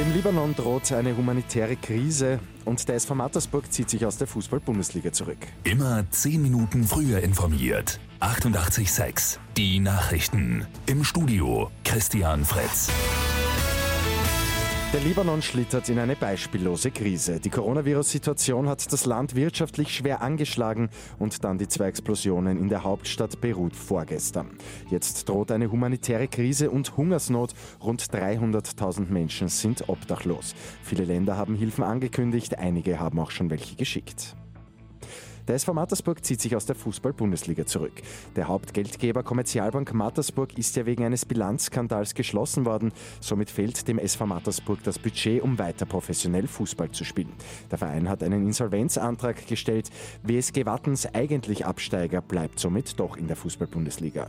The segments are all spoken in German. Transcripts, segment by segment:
Dem Libanon droht eine humanitäre Krise und der SV Mattersburg zieht sich aus der Fußball-Bundesliga zurück. Immer 10 Minuten früher informiert. 88.6 Die Nachrichten. Im Studio Christian Fritz. Der Libanon schlittert in eine beispiellose Krise. Die Coronavirus-Situation hat das Land wirtschaftlich schwer angeschlagen und dann die zwei Explosionen in der Hauptstadt Beirut vorgestern. Jetzt droht eine humanitäre Krise und Hungersnot. Rund 300.000 Menschen sind obdachlos. Viele Länder haben Hilfen angekündigt, einige haben auch schon welche geschickt. Der SV Mattersburg zieht sich aus der Fußball-Bundesliga zurück. Der Hauptgeldgeber Kommerzialbank Mattersburg ist ja wegen eines Bilanzskandals geschlossen worden. Somit fehlt dem SV Mattersburg das Budget, um weiter professionell Fußball zu spielen. Der Verein hat einen Insolvenzantrag gestellt. WSG Wattens, eigentlich Absteiger, bleibt somit doch in der Fußball-Bundesliga.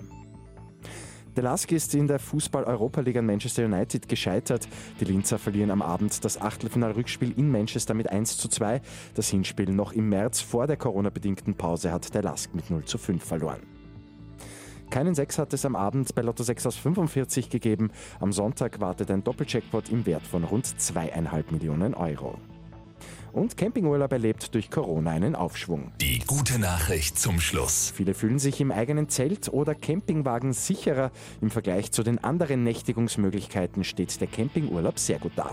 Der Lask ist in der Fußball-Europa-Liga an Manchester United gescheitert. Die Linzer verlieren am Abend das Achtelfinal-Rückspiel in Manchester mit 1 zu 2. Das Hinspiel noch im März vor der Corona-bedingten Pause hat der Lask mit 0 zu 5 verloren. Keinen Sechs hat es am Abend bei Lotto 6 aus 45 gegeben. Am Sonntag wartet ein Doppelcheckpot im Wert von rund zweieinhalb Millionen Euro. Und Campingurlaub erlebt durch Corona einen Aufschwung. Die gute Nachricht zum Schluss. Viele fühlen sich im eigenen Zelt oder Campingwagen sicherer. Im Vergleich zu den anderen Nächtigungsmöglichkeiten steht der Campingurlaub sehr gut da.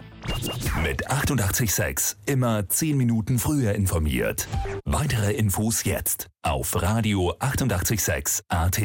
Mit 886 immer 10 Minuten früher informiert. Weitere Infos jetzt auf Radio 886 AT.